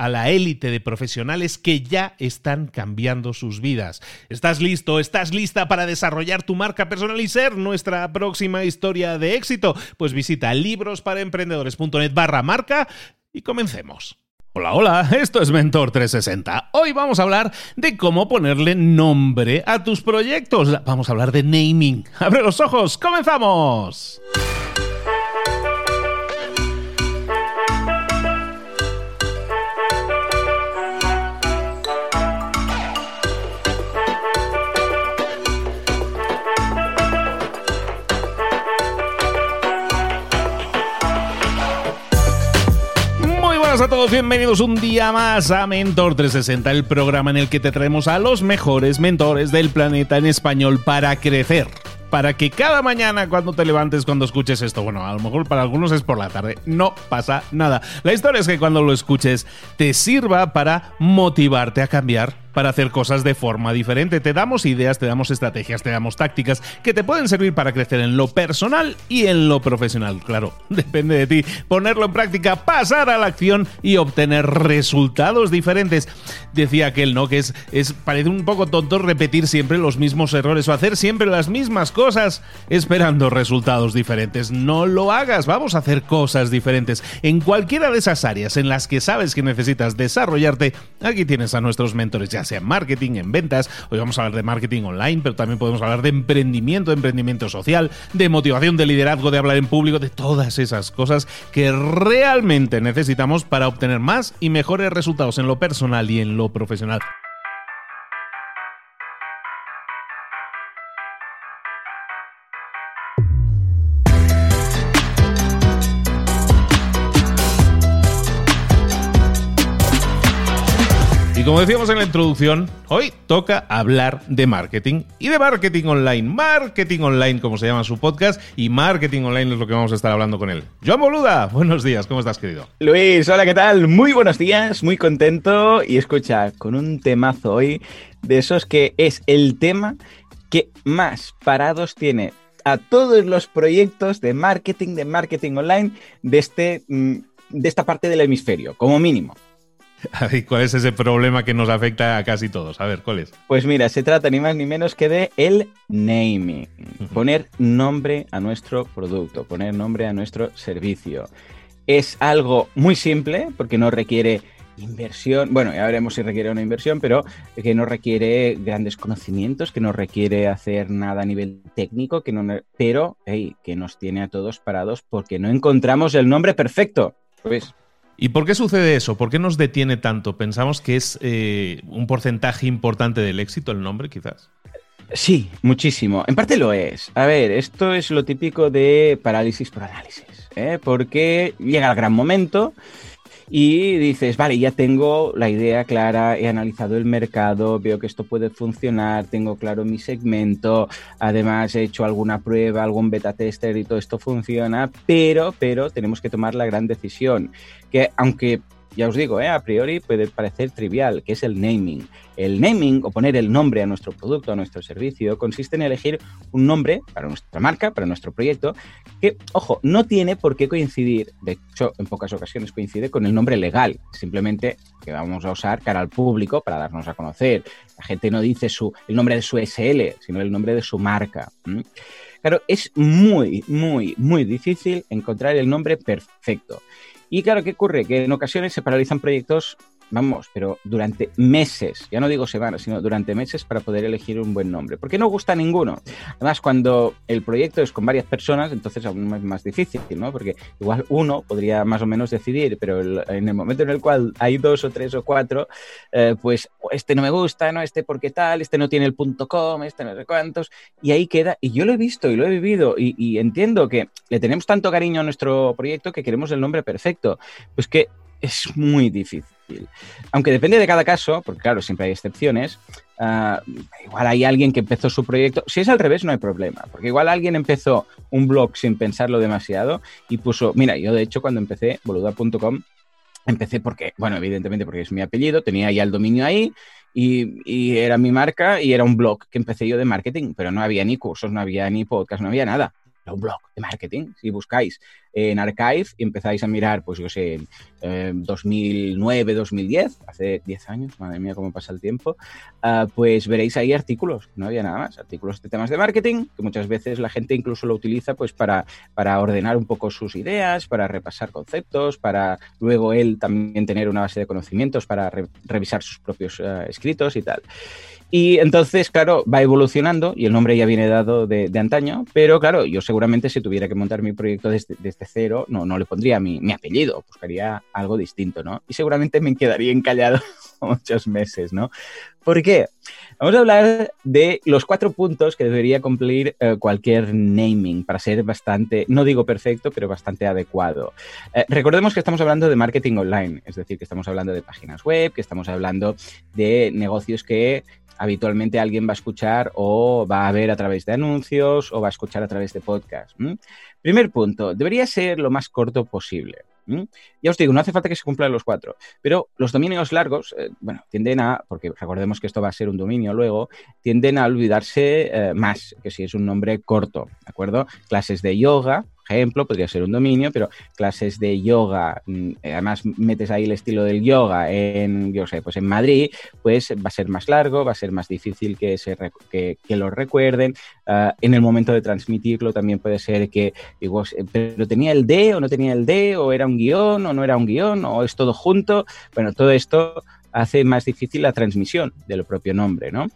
a la élite de profesionales que ya están cambiando sus vidas. ¿Estás listo? ¿Estás lista para desarrollar tu marca personal y ser nuestra próxima historia de éxito? Pues visita librosparaemprendedores.net barra marca y comencemos. Hola, hola, esto es Mentor 360. Hoy vamos a hablar de cómo ponerle nombre a tus proyectos. Vamos a hablar de naming. Abre los ojos, comenzamos. A todos, bienvenidos un día más a Mentor 360, el programa en el que te traemos a los mejores mentores del planeta en español para crecer. Para que cada mañana cuando te levantes, cuando escuches esto, bueno, a lo mejor para algunos es por la tarde, no pasa nada. La historia es que cuando lo escuches te sirva para motivarte a cambiar para hacer cosas de forma diferente. Te damos ideas, te damos estrategias, te damos tácticas que te pueden servir para crecer en lo personal y en lo profesional. Claro, depende de ti ponerlo en práctica, pasar a la acción y obtener resultados diferentes. Decía aquel, ¿no? Que es, es parece un poco tonto repetir siempre los mismos errores o hacer siempre las mismas cosas esperando resultados diferentes. No lo hagas, vamos a hacer cosas diferentes. En cualquiera de esas áreas en las que sabes que necesitas desarrollarte, aquí tienes a nuestros mentores ya sea en marketing, en ventas. Hoy vamos a hablar de marketing online, pero también podemos hablar de emprendimiento, de emprendimiento social, de motivación, de liderazgo, de hablar en público, de todas esas cosas que realmente necesitamos para obtener más y mejores resultados en lo personal y en lo profesional. Y como decíamos en la introducción, hoy toca hablar de marketing y de marketing online. Marketing online, como se llama su podcast, y marketing online es lo que vamos a estar hablando con él. Joan Boluda, buenos días, ¿cómo estás, querido? Luis, hola, ¿qué tal? Muy buenos días, muy contento. Y escucha, con un temazo hoy de esos que es el tema que más parados tiene a todos los proyectos de marketing, de marketing online de, este, mm, de esta parte del hemisferio, como mínimo. ¿Cuál es ese problema que nos afecta a casi todos? A ver, ¿cuál es? Pues mira, se trata ni más ni menos que de el naming. Poner nombre a nuestro producto, poner nombre a nuestro servicio. Es algo muy simple porque no requiere inversión, bueno, ya veremos si requiere una inversión, pero que no requiere grandes conocimientos, que no requiere hacer nada a nivel técnico, que no, pero hey, que nos tiene a todos parados porque no encontramos el nombre perfecto. Pues ¿Y por qué sucede eso? ¿Por qué nos detiene tanto? ¿Pensamos que es eh, un porcentaje importante del éxito el nombre, quizás? Sí, muchísimo. En parte lo es. A ver, esto es lo típico de parálisis por análisis, ¿eh? porque llega el gran momento y dices, vale, ya tengo la idea clara, he analizado el mercado, veo que esto puede funcionar, tengo claro mi segmento, además he hecho alguna prueba, algún beta tester y todo esto funciona, pero, pero tenemos que tomar la gran decisión, que aunque ya os digo, ¿eh? a priori puede parecer trivial, que es el naming. El naming o poner el nombre a nuestro producto, a nuestro servicio, consiste en elegir un nombre para nuestra marca, para nuestro proyecto, que, ojo, no tiene por qué coincidir, de hecho, en pocas ocasiones coincide con el nombre legal, simplemente que vamos a usar cara al público para darnos a conocer. La gente no dice su, el nombre de su SL, sino el nombre de su marca. Claro, es muy, muy, muy difícil encontrar el nombre perfecto. Y claro, ¿qué ocurre? Que en ocasiones se paralizan proyectos vamos, pero durante meses, ya no digo semanas, sino durante meses para poder elegir un buen nombre. Porque no gusta ninguno. Además, cuando el proyecto es con varias personas, entonces aún es más difícil, ¿no? Porque igual uno podría más o menos decidir, pero en el momento en el cual hay dos o tres o cuatro, eh, pues este no me gusta, no este porque tal, este no tiene el punto com, este no sé cuántos, y ahí queda. Y yo lo he visto y lo he vivido y entiendo que le tenemos tanto cariño a nuestro proyecto que queremos el nombre perfecto. Pues que es muy difícil. Aunque depende de cada caso, porque claro, siempre hay excepciones, ah, igual hay alguien que empezó su proyecto, si es al revés no hay problema, porque igual alguien empezó un blog sin pensarlo demasiado y puso, mira, yo de hecho cuando empecé boluda.com, empecé porque, bueno, evidentemente porque es mi apellido, tenía ya el dominio ahí y, era mi marca y era un blog que empecé yo de marketing, pero no había ni cursos, no había ni podcast, no había nada un blog de marketing. Si buscáis en Archive y empezáis a mirar, pues yo sé, en 2009, 2010, hace 10 años, madre mía, cómo pasa el tiempo, uh, pues veréis ahí artículos, no había nada más, artículos de temas de marketing, que muchas veces la gente incluso lo utiliza pues para, para ordenar un poco sus ideas, para repasar conceptos, para luego él también tener una base de conocimientos para re revisar sus propios uh, escritos y tal. Y entonces, claro, va evolucionando y el nombre ya viene dado de, de, antaño, pero claro, yo seguramente si tuviera que montar mi proyecto desde, desde cero, no, no le pondría mi, mi, apellido, buscaría algo distinto, ¿no? Y seguramente me quedaría encallado muchos meses, ¿no? ¿Por qué? Vamos a hablar de los cuatro puntos que debería cumplir eh, cualquier naming para ser bastante, no digo perfecto, pero bastante adecuado. Eh, recordemos que estamos hablando de marketing online, es decir, que estamos hablando de páginas web, que estamos hablando de negocios que habitualmente alguien va a escuchar o va a ver a través de anuncios o va a escuchar a través de podcast. Primer punto, debería ser lo más corto posible. Ya os digo, no hace falta que se cumplan los cuatro, pero los dominios largos, eh, bueno, tienden a, porque recordemos que esto va a ser un dominio luego, tienden a olvidarse eh, más que si es un nombre corto, ¿de acuerdo? Clases de yoga, ejemplo, podría ser un dominio, pero clases de yoga, mm, además metes ahí el estilo del yoga en, yo sé, pues en Madrid, pues va a ser más largo, va a ser más difícil que, se, que, que lo recuerden. Uh, en el momento de transmitirlo también puede ser que, digo, pero tenía el D o no tenía el D, o era un guion o no era un guion, o es todo junto. Bueno, todo esto hace más difícil la transmisión del propio nombre, ¿no?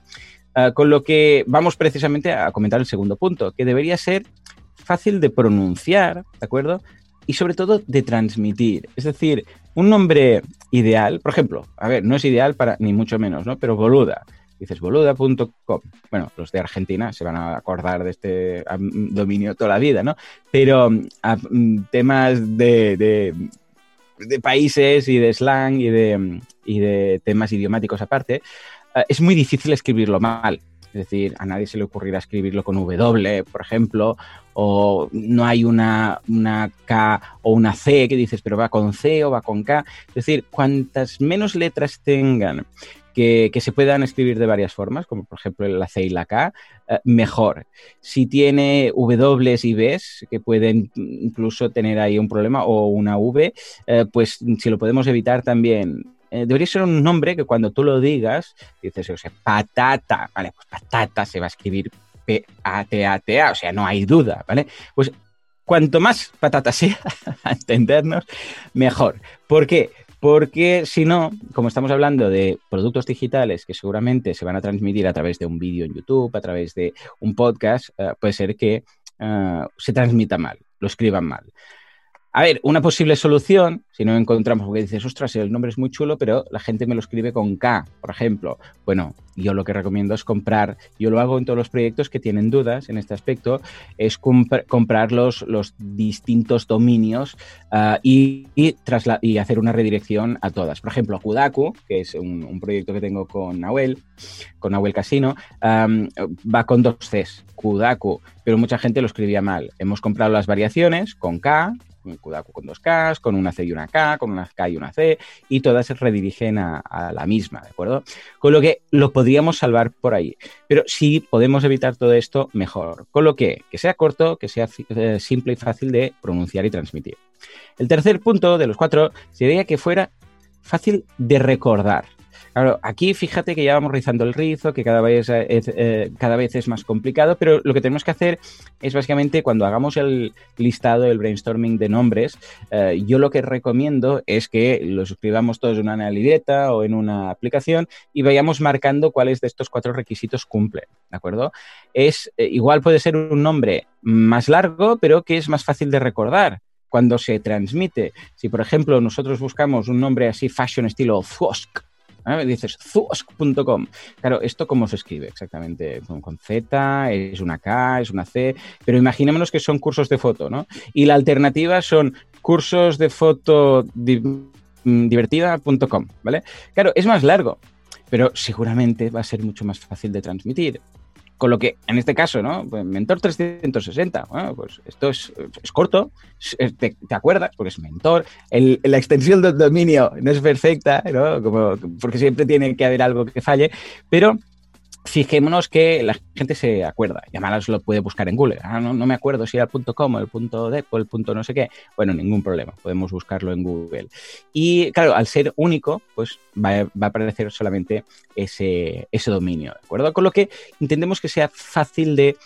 Uh, con lo que vamos precisamente a comentar el segundo punto, que debería ser fácil de pronunciar, ¿de acuerdo? Y sobre todo de transmitir. Es decir, un nombre ideal, por ejemplo, a ver, no es ideal para ni mucho menos, ¿no? Pero boluda. Dices boluda.com. Bueno, los de Argentina se van a acordar de este dominio toda la vida, ¿no? Pero a, temas de, países y de slang y de, y de temas idiomáticos aparte, es muy difícil escribirlo mal. Es decir, a nadie se le ocurrirá escribirlo con W, por ejemplo, o no hay una, una, K o una C que dices, pero va con C o va con K. Es decir, cuantas menos letras tengan que, que, se puedan escribir de varias formas, como por ejemplo la C y la K, eh, mejor. Si tiene W y Bs, que pueden incluso tener ahí un problema, o una V, eh, pues si lo podemos evitar también eh, debería ser un nombre que cuando tú lo digas, dices, o sea, patata, ¿vale? Pues patata se va a escribir P-A-T-A-T-A, o sea, no hay duda, ¿vale? Pues cuanto más patata sea, a entendernos, mejor. ¿Por qué? Porque si no, como estamos hablando de productos digitales que seguramente se van a transmitir a través de un vídeo en YouTube, a través de un podcast, uh, puede ser que uh, se transmita mal, lo escriban mal. A ver, una posible solución, si no encontramos, porque dices, ostras, el nombre es muy chulo, pero la gente me lo escribe con K, por ejemplo. Bueno, yo lo que recomiendo es comprar, yo lo hago en todos los proyectos que tienen dudas en este aspecto, es comprar los, distintos dominios ah, y, y, hacer una redirección a todas. Por ejemplo, Kudaku, que es un, proyecto que tengo con Nahuel, con Nahuel Casino, va con dos Cs, Kudaku, pero mucha gente lo escribía mal. Hemos comprado las variaciones con K, un Kudaku con dos Ks, con una C y una K, con una K y una C, y todas se redirigen a, la misma, ¿de acuerdo? Con lo que lo podríamos salvar por ahí. Pero si podemos evitar todo esto, mejor. Con lo que, que sea corto, que sea eh, simple y fácil de pronunciar y transmitir. El tercer punto de los cuatro sería que fuera fácil de recordar. Claro, aquí fíjate que ya vamos rizando el rizo, que cada vez es, eh, cada vez es más complicado, pero lo que tenemos que hacer es básicamente cuando hagamos el listado, el brainstorming de nombres, eh, yo lo que recomiendo es que los escribamos todos en una libreta o en una aplicación y vayamos marcando cuáles de estos cuatro requisitos cumplen, ¿de acuerdo? Es, eh, igual puede ser un nombre más largo, pero que es más fácil de recordar cuando se transmite. Si, por ejemplo, nosotros buscamos un nombre así fashion estilo Fosk, Dices zuosk.com. Claro, ¿esto cómo se escribe exactamente? Con, Z, es una K, es una C, pero imaginémonos que son cursos de foto, ¿no? Y la alternativa son cursos de foto mm, divertida.com, ¿vale? Claro, es más largo, pero seguramente va a ser mucho más fácil de transmitir. Con lo que, en este caso, ¿no? Pues Mentor 360, bueno, pues esto es, corto, te, acuerdas, porque es Mentor. la extensión del dominio no es perfecta, ¿no? Como, porque siempre tiene que haber algo que falle, pero fijémonos que la gente se acuerda y además lo puede buscar en Google. Ah, no, me acuerdo si era el .com, el .dep o el punto no sé qué. Bueno, ningún problema, podemos buscarlo en Google. Y claro, al ser único, pues va, a aparecer solamente ese, ese dominio, ¿de acuerdo? Con lo que intentemos que sea fácil de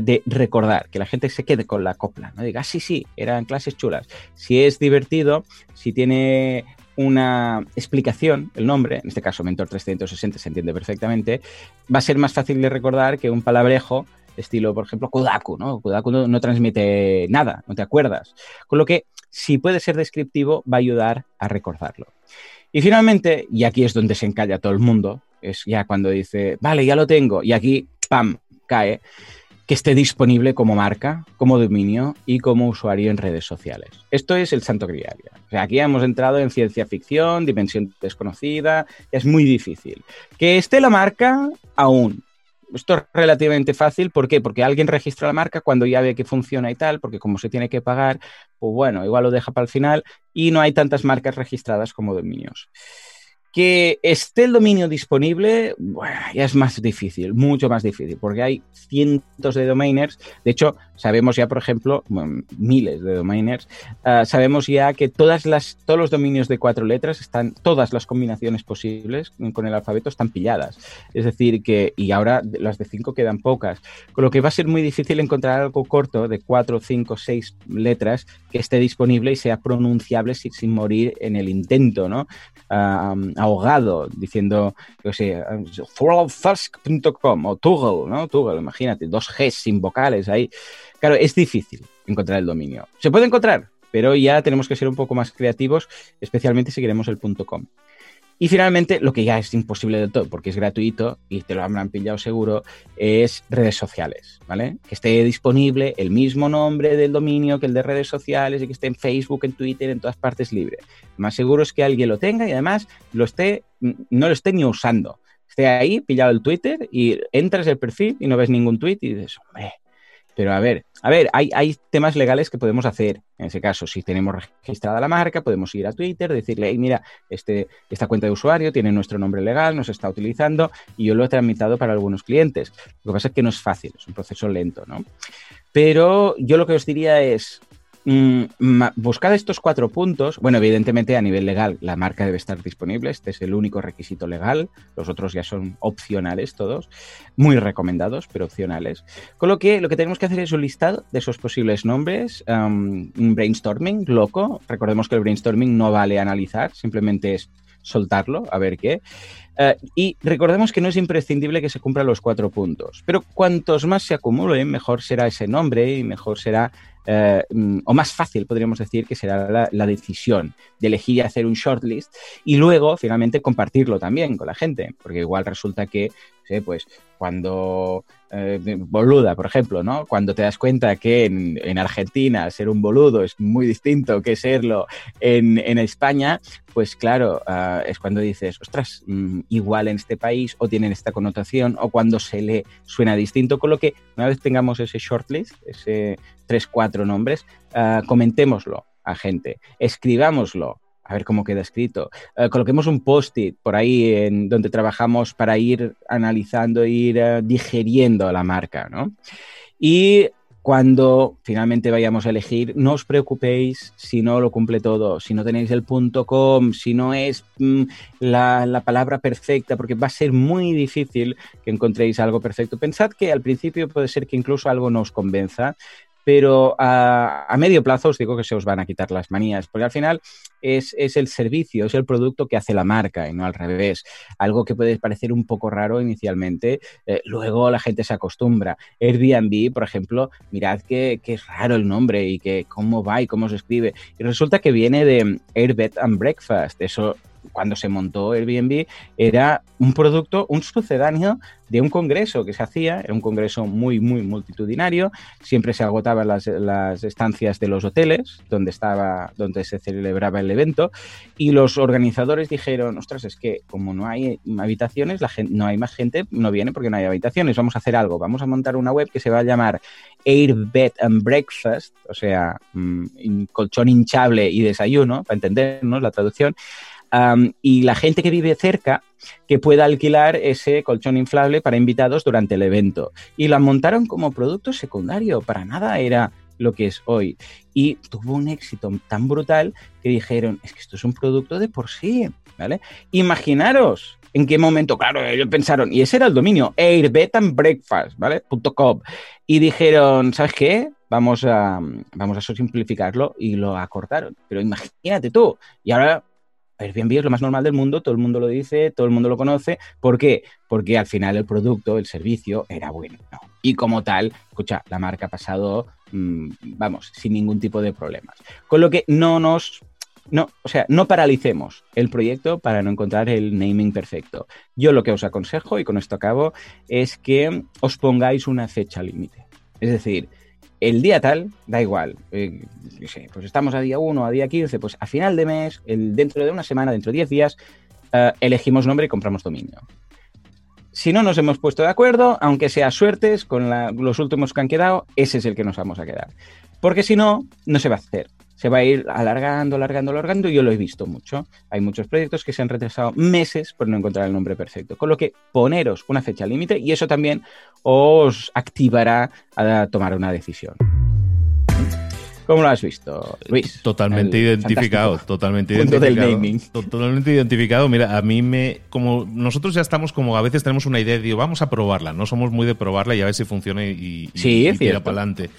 de recordar, que la gente se quede con la copla, no diga, ah, sí, sí, eran clases chulas. Si es divertido, si tiene una explicación, el nombre, en este caso Mentor 360 se entiende perfectamente, va a ser más fácil de recordar que un palabrejo estilo, por ejemplo, Kodaku, ¿no? Kodaku no, transmite nada, no te acuerdas. Con lo que, si puede ser descriptivo, va a ayudar a recordarlo. Y finalmente, y aquí es donde se encalla todo el mundo, es ya cuando dice, vale, ya lo tengo, y aquí, ¡pam!, cae que esté disponible como marca, como dominio y como usuario en redes sociales. Esto es el santo grial. O sea, aquí hemos entrado en ciencia ficción, dimensión desconocida, es muy difícil. Que esté la marca, aún. Esto es relativamente fácil, ¿por qué? Porque alguien registra la marca cuando ya ve que funciona y tal, porque como se tiene que pagar, pues bueno, igual lo deja para el final y no hay tantas marcas registradas como dominios. Que esté el dominio disponible ya es más difícil, mucho más difícil, porque hay cientos de domainers. De hecho, sabemos ya, por ejemplo, miles de domainers, ah, sabemos ya que todas las, todos los dominios de cuatro letras están, todas las combinaciones posibles con el alfabeto están pilladas. Es decir, que, y ahora las de cinco quedan pocas, con lo que va a ser muy difícil encontrar algo corto de cuatro, cinco, seis letras que esté disponible y sea pronunciable sin, morir en el intento, ¿no? Ah, ahogado diciendo, yo sé, o Toggle, ¿no? Toggle, imagínate, dos Gs sin vocales ahí. Claro, es difícil encontrar el dominio. Se puede encontrar, pero ya tenemos que ser un poco más creativos, especialmente si queremos el .com. Y finalmente, lo que ya es imposible del todo, porque es gratuito y te lo habrán pillado seguro, es redes sociales, ¿vale? Que esté disponible el mismo nombre del dominio que el de redes sociales y que esté en Facebook, en Twitter, en todas partes libre. más seguro es que alguien lo tenga y además lo esté, no lo esté ni usando. Esté ahí, pillado el Twitter y entras el perfil y no ves ningún tweet y dices, hombre, pero a ver, a ver, hay, hay, temas legales que podemos hacer. En ese caso, si tenemos registrada la marca, podemos ir a Twitter, decirle, hey, mira, este, esta cuenta de usuario tiene nuestro nombre legal, nos está utilizando y yo lo he tramitado para algunos clientes. Lo que pasa es que no es fácil, es un proceso lento, ¿no? Pero yo lo que os diría es, Mm, buscad estos cuatro puntos. Bueno, evidentemente a nivel legal la marca debe estar disponible. Este es el único requisito legal. Los otros ya son opcionales todos. Muy recomendados, pero opcionales. Con lo que lo que tenemos que hacer es un listado de esos posibles nombres. un brainstorming loco. Recordemos que el brainstorming no vale analizar, simplemente es soltarlo, a ver qué. Eh, y recordemos que no es imprescindible que se cumplan los cuatro puntos, pero cuantos más se acumulen, mejor será ese nombre y mejor será eh, mm, o más fácil, podríamos decir, que será la, decisión de elegir y hacer un shortlist y luego finalmente compartirlo también con la gente, porque igual resulta que, sé, pues cuando eh, boluda, por ejemplo, ¿no? Cuando te das cuenta que en, en, Argentina ser un boludo es muy distinto que serlo en, en España, pues claro, uh, es cuando dices, ostras, mmm, igual en este país o tienen esta connotación o cuando se le suena distinto, con lo que una vez tengamos ese shortlist, ese tres, cuatro nombres, uh, comentémoslo a gente, escribámoslo, a ver cómo queda escrito. Uh, coloquemos un post-it por ahí en donde trabajamos para ir analizando, ir uh, digeriendo la marca, ¿no? Y cuando finalmente vayamos a elegir, no os preocupéis si no lo cumple todo, si no tenéis el punto com, si no es mm, la, la, palabra perfecta, porque va a ser muy difícil que encontréis algo perfecto. Pensad que al principio puede ser que incluso algo no os convenza, pero a, a, medio plazo os digo que se os van a quitar las manías, porque al final es, es, el servicio, es el producto que hace la marca y no al revés. Algo que puede parecer un poco raro inicialmente, eh, luego la gente se acostumbra. Airbnb, por ejemplo, mirad que, que, es raro el nombre y que cómo va y cómo se escribe. Y resulta que viene de Airbed and Breakfast, eso cuando se montó Airbnb, era un producto, un sucedáneo de un congreso que se hacía, era un congreso muy, muy multitudinario, siempre se agotaban las, las estancias de los hoteles donde, estaba, donde se celebraba el evento y los organizadores dijeron, ostras, es que como no hay habitaciones, no hay más gente, no viene porque no hay habitaciones, vamos a hacer algo, vamos a montar una web que se va a llamar Air Bed and Breakfast, o sea, mmm, colchón hinchable y desayuno, para entendernos la traducción, Y la gente que vive cerca que pueda alquilar ese colchón inflable para invitados durante el evento. Y la montaron como producto secundario, para nada era lo que es hoy. Y tuvo un éxito tan brutal que dijeron, es que esto es un producto de por sí, ¿vale? Imaginaros en qué momento, claro, ellos pensaron, y ese era el dominio, Airbed ¿vale? .com. Y dijeron, ¿sabes qué? Vamos a, vamos a simplificarlo y lo acortaron. Pero imagínate tú, y ahora Airbnb es lo más normal del mundo, todo el mundo lo dice, todo el mundo lo conoce. ¿Por qué? Porque al final el producto, el servicio era bueno. ¿no? Y como tal, escucha, la marca ha pasado, mmm, vamos, sin ningún tipo de problemas. Con lo que no nos no, o sea, no paralicemos el proyecto para no encontrar el naming perfecto. Yo lo que os aconsejo, y con esto acabo, es que os pongáis una fecha límite. Es decir, el día tal, da igual, eh, pues estamos a día 1, a día 15, pues a final de mes, el, dentro de una semana, dentro de 10 días, uh, elegimos nombre y compramos dominio. Si no nos hemos puesto de acuerdo, aunque sea suertes, con los últimos que han quedado, ese es el que nos vamos a quedar. Porque si no, no se va a hacer. Se va a ir alargando, alargando, alargando. Yo lo he visto mucho. Hay muchos proyectos que se han retrasado meses por no encontrar el nombre perfecto. Con lo que poneros una fecha límite y eso también os activará a tomar una decisión. ¿Cómo lo has visto, Luis? Totalmente identificado, totalmente identificado. Del naming. Totalmente identificado. Mira, a mí me. Como nosotros ya estamos, como a veces tenemos una idea, digo, vamos a probarla. No somos muy de probarla y a ver si funciona y, sí, y, y tira para adelante.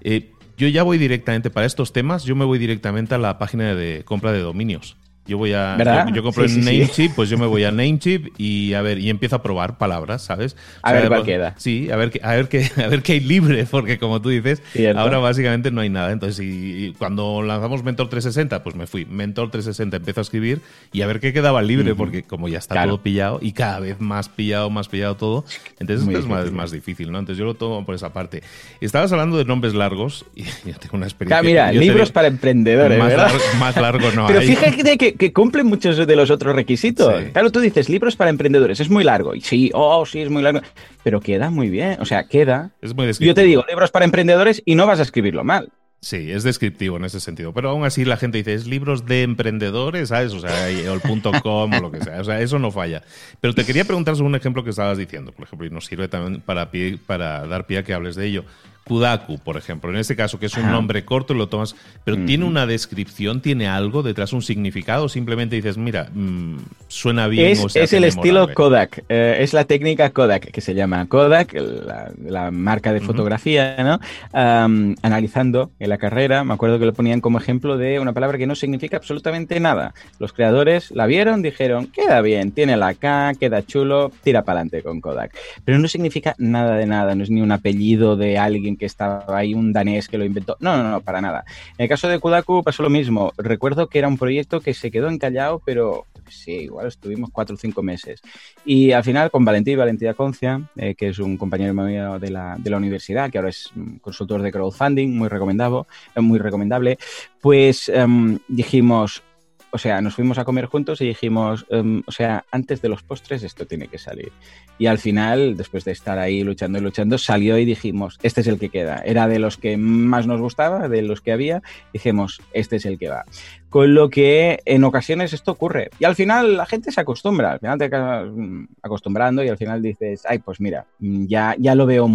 Eh, yo ya voy directamente para estos temas, yo me voy directamente a la página de compra de dominios. Yo voy a. Yo, yo, compro sí, en sí, Namecheap, sí. pues yo me voy a Namecheap y a ver, y empiezo a probar palabras, ¿sabes? A o sea, ver cuál queda. Sí, a ver, a ver qué, a ver qué hay libre, porque como tú dices, ¿Cierto? ahora básicamente no hay nada. Entonces, y, y cuando lanzamos Mentor 360, pues me fui. Mentor 360 empiezo a escribir y a ver qué quedaba libre, uh -huh. porque como ya está claro. todo pillado y cada vez más pillado, más pillado todo, entonces es más, más, difícil, ¿no? Entonces yo lo tomo por esa parte. Estabas hablando de nombres largos y yo tengo una experiencia. Claro, mira, libros digo, para emprendedores, más, ¿verdad? Largo, más largo no Pero hay. fíjate que, que cumplen muchos de los otros requisitos. Sí. Claro, tú dices libros para emprendedores, es muy largo. Y sí, oh, sí, es muy largo. Pero queda muy bien. O sea, queda. Es muy Yo te digo, libros para emprendedores y no vas a escribirlo mal. Sí, es descriptivo en ese sentido. Pero aún así la gente dice, es libros de emprendedores, ¿sabes? O sea, o el punto com o lo que sea. O sea, eso no falla. Pero te quería preguntar sobre un ejemplo que estabas diciendo, por ejemplo, y nos sirve también para, pie, para dar pie a que hables de ello. Kudaku, por ejemplo, en este caso, que es un Ajá. nombre corto, lo tomas, pero mm. tiene una descripción, tiene algo detrás, un significado, o simplemente dices, mira, mmm, suena bien. Es, o sea, es el estilo Kodak, eh, es la técnica Kodak, que se llama Kodak, la, la marca de fotografía, uh -huh. ¿no? Um, analizando en la carrera, me acuerdo que lo ponían como ejemplo de una palabra que no significa absolutamente nada. Los creadores la vieron, dijeron, queda bien, tiene la K, queda chulo, tira para adelante con Kodak. Pero no significa nada de nada, no es ni un apellido de alguien que estaba ahí un danés que lo inventó. No, no, no, para nada. En el caso de Kudaku pasó lo mismo. Recuerdo que era un proyecto que se quedó encallado, pero sí, igual estuvimos cuatro o cinco meses. Y al final con Valentín Valentía Concia, eh, que es un compañero mío de la, de la universidad, que ahora es consultor de crowdfunding, muy recomendado, muy recomendable, pues em, dijimos, o sea, nos fuimos a comer juntos y dijimos, em, o sea, antes de los postres esto tiene que salir. Y al final, después de estar ahí luchando y luchando, salió y dijimos, este es el que queda. Era de los que más nos gustaba, de los que había, dijimos, este es el que va. Con lo que en ocasiones esto ocurre. Y al final la gente se acostumbra, al final te acabas mm, acostumbrando y al final dices, ay, pues mira, mm, ya, ya, lo, veo,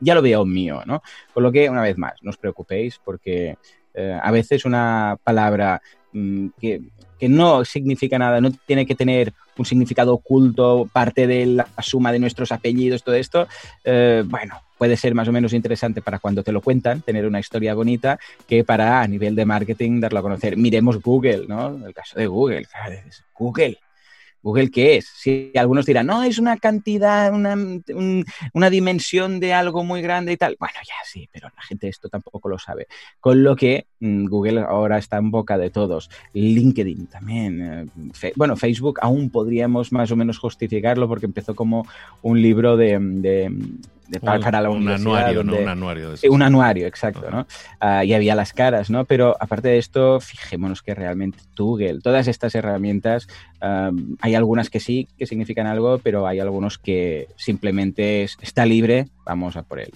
ya lo veo mío, ¿no? Con lo que, una vez más, no os preocupéis porque eh, a veces una palabra mm, que que no significa nada, no tiene que tener un significado oculto, parte de la suma de nuestros apellidos, todo esto, eh, bueno, puede ser más o menos interesante para cuando te lo cuentan, tener una historia bonita, que para a nivel de marketing darlo a conocer. Miremos Google, ¿no? El caso de Google, Google Google, ¿qué es? Si algunos dirán, no, es una cantidad, una, una, dimensión de algo muy grande y tal. Bueno, ya sí, pero la gente esto tampoco lo sabe. Con lo que mm, Google ahora está en boca de todos. LinkedIn también. Eh, bueno, Facebook aún podríamos más o menos justificarlo porque empezó como un libro de para, la un Anuario, ¿no? Un anuario. un anuario, exacto, ¿no? Ah, y había las caras, ¿no? Pero aparte de esto, fijémonos que realmente Google, todas estas herramientas, hay algunas que sí, que significan algo, pero hay algunos que simplemente está libre, vamos a por él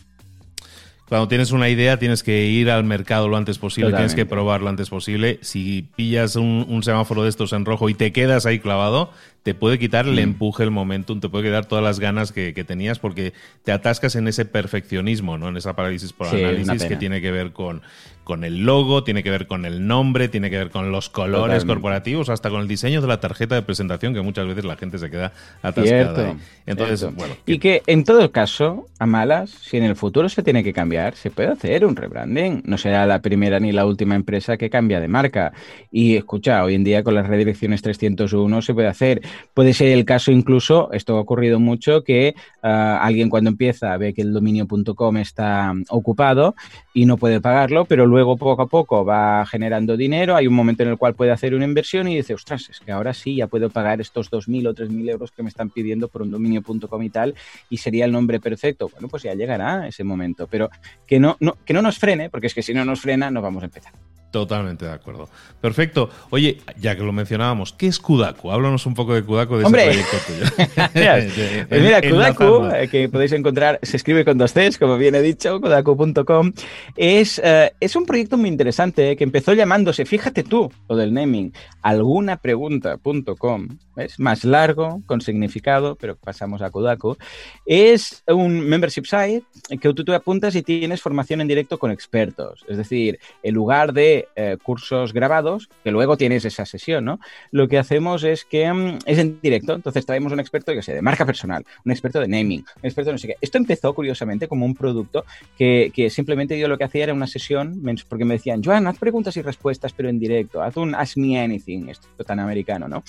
cuando tienes una idea tienes que ir al mercado lo antes posible, tienes que probar lo antes posible. Si pillas un, semáforo de estos en rojo y te quedas ahí clavado, te puede quitar el mm. empuje, el momentum, te puede quedar todas las ganas que, tenías porque te atascas en ese perfeccionismo, ¿no? En esa parálisis por análisis que tiene que ver con, con el logo, tiene que ver con el nombre, tiene que ver con los colores corporativos, hasta con el diseño de la tarjeta de presentación, que muchas veces la gente se queda atascada. Entonces, bueno. Y que en todo caso, a malas, si en el futuro se tiene que cambiar, se puede hacer un rebranding. No será la primera ni la última empresa que cambia de marca. Y escucha, hoy en día con las redirecciones 301 se puede hacer. Puede ser el caso incluso, esto ha ocurrido mucho, que ah, alguien cuando empieza ve que el dominio.com está ocupado y no puede pagarlo, pero luego poco a poco va generando dinero. Hay un momento en el cual puede hacer una inversión y dice, ostras, es que ahora sí ya puedo pagar estos 2.000 o 3.000 euros que me están pidiendo por un dominio.com y tal, y sería el nombre perfecto. Bueno, pues ya llegará ese momento, pero que no, no, que no nos frene, porque es que si no nos frena, no vamos a empezar. Totalmente de acuerdo. Perfecto. Oye, ya que lo mencionábamos, ¿qué es Kudaku? Háblanos un poco de Kudaku, de ¡Hombre! ese proyecto tuyo. pues mira, Kudaku, eh, que podéis encontrar, se escribe con dos Cs, como bien he dicho, kudaku.com, es, eh, es un proyecto muy interesante eh, que empezó llamándose, fíjate tú, lo del naming, algunapregunta.com, es más largo, con significado, pero pasamos a Kudaku. Es un membership site que tú te apuntas y tienes formación en directo con expertos. Es decir, en lugar de eh, cursos grabados, que luego tienes esa sesión, ¿no? Lo que hacemos es que mm, es en directo, entonces traemos un experto, yo sé, de marca personal, un experto de naming, un experto de no sé qué. Esto empezó, curiosamente, como un producto que, simplemente yo lo que hacía era una sesión, porque me decían, Joan, haz preguntas y respuestas, pero en directo, haz un Ask Me Anything, esto tan americano, ¿no?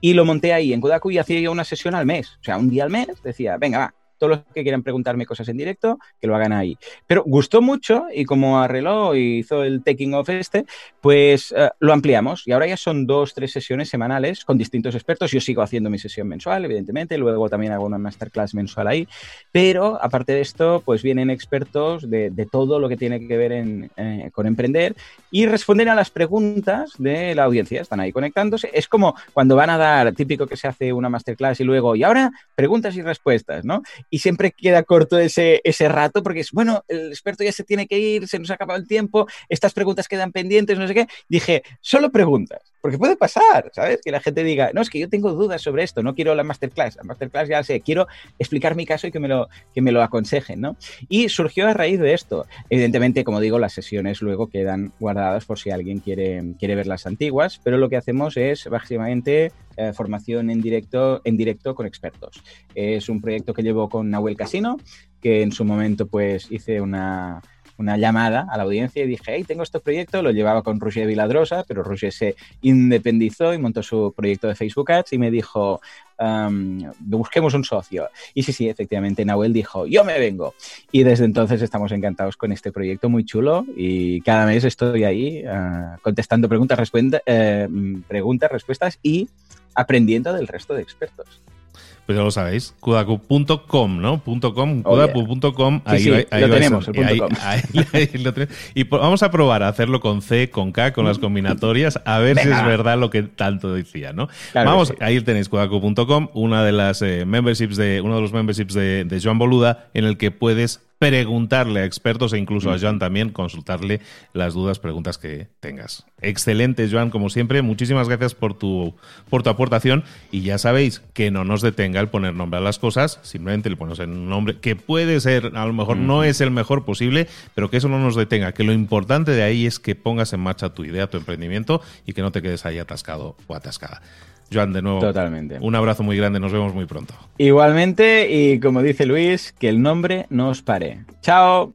Y lo monté ahí en Kodaku y hacía yo una sesión al mes, o sea, un día al mes, decía, venga, va, todos los que quieran preguntarme cosas en directo, que lo hagan ahí. Pero gustó mucho y como arregló y hizo el taking off este, pues eh, lo ampliamos y ahora ya son dos, tres sesiones semanales con distintos expertos. Yo sigo haciendo mi sesión mensual, evidentemente, luego también hago una masterclass mensual ahí, pero aparte de esto, pues vienen expertos de, todo lo que tiene que ver eh, con emprender y responden a las preguntas de la audiencia. Están ahí conectándose. Es como cuando van a dar, típico que se hace una masterclass y luego, y ahora preguntas y respuestas, ¿no? Y siempre queda corto ese, ese rato porque es, bueno, el experto ya se tiene que ir, se nos ha acabado el tiempo, estas preguntas quedan pendientes, no sé qué. Dije, solo preguntas, porque puede pasar, ¿sabes? Que la gente diga, no, es que yo tengo dudas sobre esto, no quiero la masterclass, la masterclass ya sé, quiero explicar mi caso y que me lo, que me lo aconsejen, ¿no? Y surgió a raíz de esto. Evidentemente, como digo, las sesiones luego quedan guardadas por si alguien quiere, quiere ver las antiguas, pero lo que hacemos es básicamente eh, formación en directo, en directo con expertos. Es un proyecto que llevo con Nahuel Casino, que en su momento pues hice una, una llamada a la audiencia y dije, hey, tengo este proyecto, lo llevaba con Roger Viladrosa, pero Roger se independizó y montó su proyecto de Facebook Ads y me dijo, busquemos un socio. Y sí, sí, efectivamente, Nahuel dijo, yo me vengo. Y desde entonces estamos encantados con este proyecto muy chulo y cada mes estoy ahí ah, contestando preguntas, eh, preguntas, respuestas y aprendiendo del resto de expertos pues ya lo sabéis, kudaku.com, ¿no? .com, kudaku.com, ahí, lo tenemos, y vamos a probar a hacerlo con C, con K, con las mm. combinatorias, a ver si es verdad lo que tanto decía, ¿no? vamos, ahí tenéis kudaku.com, una de las eh, memberships de, uno de los memberships de, de Joan Boluda, en el que puedes preguntarle a expertos e incluso a Joan también, consultarle las dudas, preguntas que tengas. Excelente, Joan, como siempre. Muchísimas gracias por tu, por tu aportación. Y ya sabéis que no nos detenga el poner nombre a las cosas, simplemente le ponemos un nombre que puede ser, a lo mejor no es el mejor posible, pero que eso no nos detenga. Que lo importante de ahí es que pongas en marcha tu idea, tu emprendimiento y que no te quedes ahí atascado o atascada. Joan, de nuevo. Totalmente. Un abrazo muy grande, nos vemos muy pronto. Igualmente, y como dice Luis, que el nombre no os pare. ¡Chao!